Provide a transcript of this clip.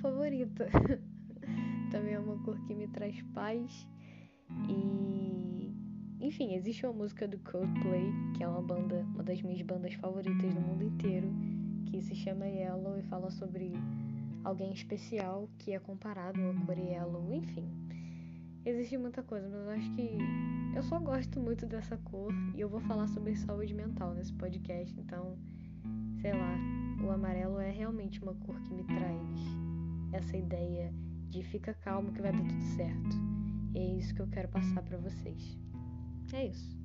favorita. Também é uma cor que me traz paz. E. Enfim, existe uma música do Coldplay, que é uma banda, uma das minhas bandas favoritas do mundo inteiro, que se chama Yellow e fala sobre alguém especial que é comparado a cor Yellow, enfim. Existe muita coisa, mas eu acho que eu só gosto muito dessa cor e eu vou falar sobre saúde mental nesse podcast, então, sei lá, o amarelo é realmente uma cor que me traz essa ideia de fica calmo que vai dar tudo certo. E é isso que eu quero passar para vocês. É isso.